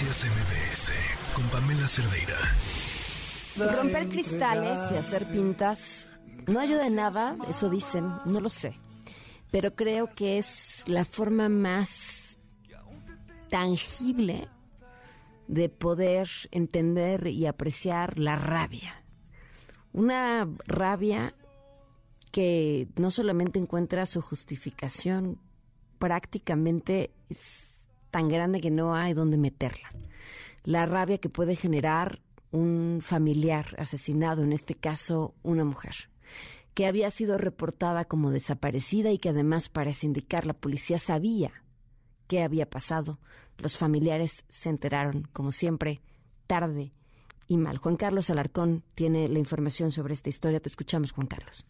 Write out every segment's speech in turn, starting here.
Noticias MBS con Pamela Cerdeira. Romper cristales y hacer pintas no ayuda en nada, eso dicen, no lo sé. Pero creo que es la forma más tangible de poder entender y apreciar la rabia. Una rabia que no solamente encuentra su justificación, prácticamente es tan grande que no hay donde meterla. La rabia que puede generar un familiar asesinado, en este caso una mujer, que había sido reportada como desaparecida y que además parece indicar la policía sabía qué había pasado. Los familiares se enteraron, como siempre, tarde y mal. Juan Carlos Alarcón tiene la información sobre esta historia. Te escuchamos, Juan Carlos.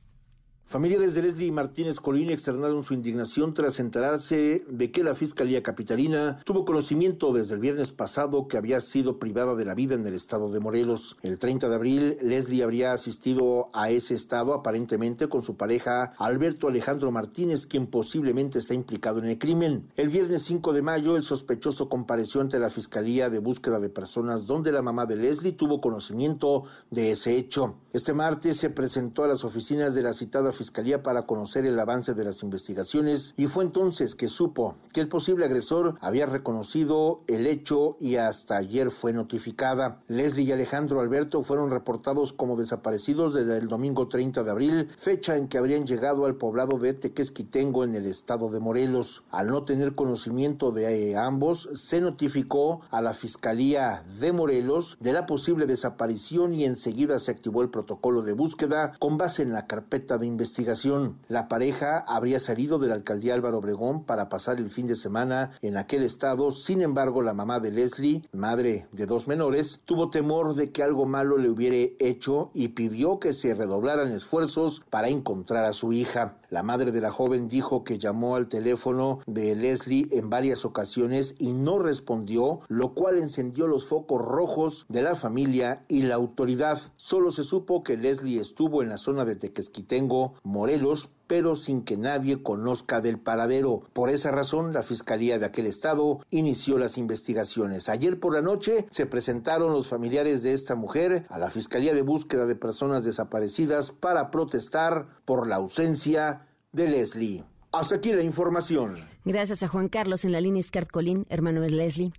Familiares de Leslie Martínez Colín externaron su indignación tras enterarse de que la Fiscalía Capitalina tuvo conocimiento desde el viernes pasado que había sido privada de la vida en el estado de Morelos. El 30 de abril, Leslie habría asistido a ese estado aparentemente con su pareja Alberto Alejandro Martínez, quien posiblemente está implicado en el crimen. El viernes 5 de mayo, el sospechoso compareció ante la Fiscalía de Búsqueda de Personas donde la mamá de Leslie tuvo conocimiento de ese hecho. Este martes se presentó a las oficinas de la citada Fiscalía para conocer el avance de las investigaciones y fue entonces que supo que el posible agresor había reconocido el hecho y hasta ayer fue notificada. Leslie y Alejandro Alberto fueron reportados como desaparecidos desde el domingo 30 de abril, fecha en que habrían llegado al poblado de Tequesquitengo en el estado de Morelos. Al no tener conocimiento de ambos, se notificó a la Fiscalía de Morelos de la posible desaparición y enseguida se activó el protocolo de búsqueda con base en la carpeta de investigación investigación. La pareja habría salido de la alcaldía Álvaro Obregón para pasar el fin de semana en aquel estado. Sin embargo, la mamá de Leslie, madre de dos menores, tuvo temor de que algo malo le hubiera hecho y pidió que se redoblaran esfuerzos para encontrar a su hija. La madre de la joven dijo que llamó al teléfono de Leslie en varias ocasiones y no respondió, lo cual encendió los focos rojos de la familia y la autoridad. Solo se supo que Leslie estuvo en la zona de Tequesquitengo, Morelos, pero sin que nadie conozca del paradero. Por esa razón, la Fiscalía de aquel estado inició las investigaciones. Ayer por la noche se presentaron los familiares de esta mujer a la Fiscalía de Búsqueda de Personas Desaparecidas para protestar por la ausencia de Leslie. Hasta aquí la información. Gracias a Juan Carlos en la línea Iscard Colín, hermano de Leslie.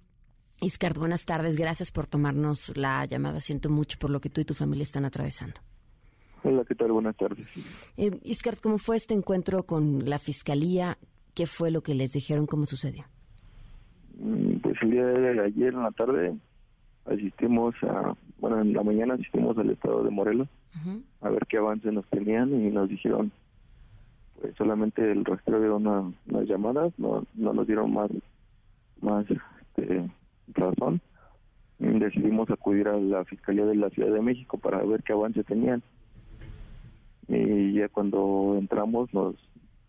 Iscard, buenas tardes. Gracias por tomarnos la llamada. Siento mucho por lo que tú y tu familia están atravesando. Hola, ¿qué tal? Buenas tardes. Eh, Iscard, ¿cómo fue este encuentro con la fiscalía? ¿Qué fue lo que les dijeron? ¿Cómo sucedió? Mm, pues el día de ayer en la tarde asistimos a, bueno, en la mañana asistimos al estado de Morelos a ver qué avance nos tenían y nos dijeron pues solamente el rastreo de una, unas llamadas, no, no nos dieron más, más este, razón. Y decidimos acudir a la Fiscalía de la Ciudad de México para ver qué avance tenían y ya cuando entramos nos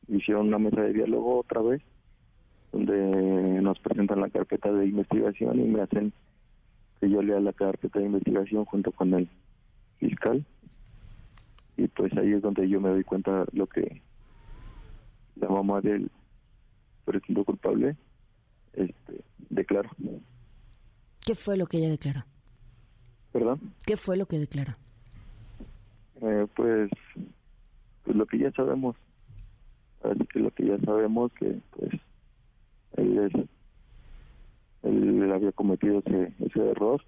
hicieron una mesa de diálogo otra vez donde nos presentan la carpeta de investigación y me hacen que yo lea la carpeta de investigación junto con el fiscal y pues ahí es donde yo me doy cuenta lo que la mamá del presunto culpable este declaró. ¿Qué fue lo que ella declaró? ¿Perdón? ¿Qué fue lo que declaró? Eh, pues, pues, lo que ya sabemos así que lo que ya sabemos que pues él es él había cometido ese, ese error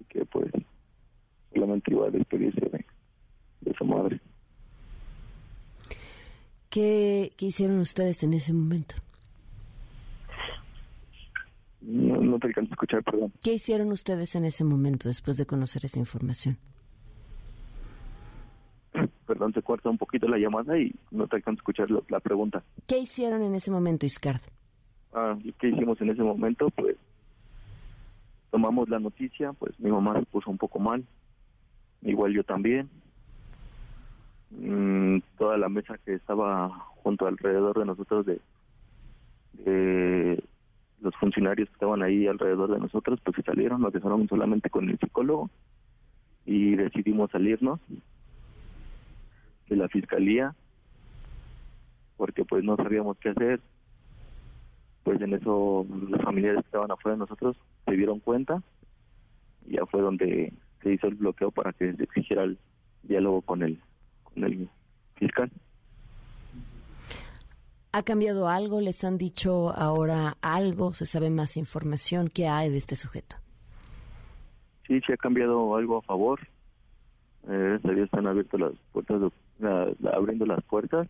y que pues solamente iba a despedirse de, de su madre ¿Qué, ¿Qué hicieron ustedes en ese momento? No, no te alcanzo a escuchar, perdón. ¿Qué hicieron ustedes en ese momento después de conocer esa información? Perdón, se corta un poquito la llamada y no te alcanzo a escuchar la pregunta. ¿Qué hicieron en ese momento, Iscard? Ah, ¿Qué hicimos en ese momento? Pues tomamos la noticia, pues mi mamá se puso un poco mal, igual yo también. Mm, toda la mesa que estaba junto alrededor de nosotros de, de los funcionarios que estaban ahí alrededor de nosotros, pues se salieron, nos dejaron solamente con el psicólogo y decidimos salirnos de la fiscalía porque pues no sabíamos qué hacer pues en eso los familiares que estaban afuera de nosotros se dieron cuenta y ya fue donde se hizo el bloqueo para que se exigiera el diálogo con el, con el fiscal. ¿Ha cambiado algo? ¿Les han dicho ahora algo? ¿Se sabe más información? ¿Qué hay de este sujeto? Sí, se ha cambiado algo a favor. Eh, están abiertas las puertas, abriendo las puertas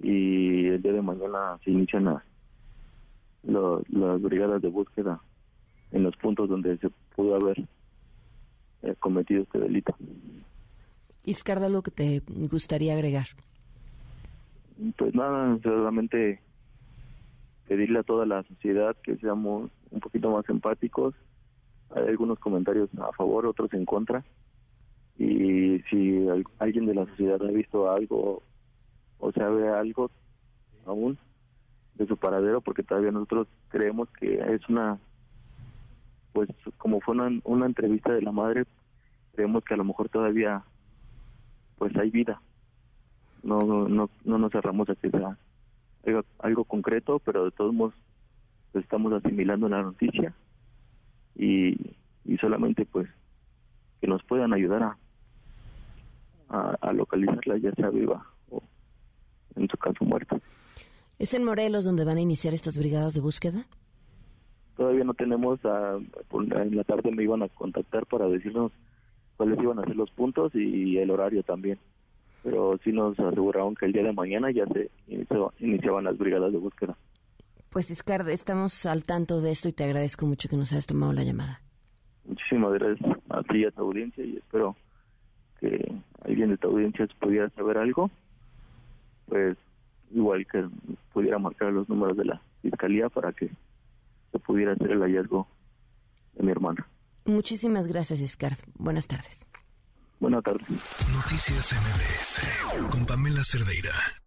y el día de mañana se inician las, las brigadas de búsqueda en los puntos donde se pudo haber eh, cometido este delito. Iscarda, ¿algo que te gustaría agregar? Pues nada, solamente pedirle a toda la sociedad que seamos un poquito más empáticos. Hay algunos comentarios a favor, otros en contra. Y si alguien de la sociedad ha visto algo o sabe algo aún de su paradero, porque todavía nosotros creemos que es una, pues como fue una, una entrevista de la madre, creemos que a lo mejor todavía pues hay vida. No, no, no nos cerramos a que sea algo, concreto, pero de todos modos pues, estamos asimilando la noticia y, y solamente pues que nos puedan ayudar a, a, a localizarla ya sea viva en su caso muerta. ¿Es en Morelos donde van a iniciar estas brigadas de búsqueda? Todavía no tenemos, a, en la tarde me iban a contactar para decirnos cuáles iban a ser los puntos y el horario también. Pero sí nos aseguraron que el día de mañana ya se iniciaban las brigadas de búsqueda. Pues Iscard, estamos al tanto de esto y te agradezco mucho que nos hayas tomado la llamada. Muchísimas gracias a ti y a tu audiencia y espero que alguien de tu audiencia pudiera saber algo, pues igual que pudiera marcar los números de la fiscalía para que se pudiera hacer el hallazgo de mi hermana. Muchísimas gracias, Iscard. Buenas tardes. Buenas tardes. Noticias MBS con Pamela Cerdeira.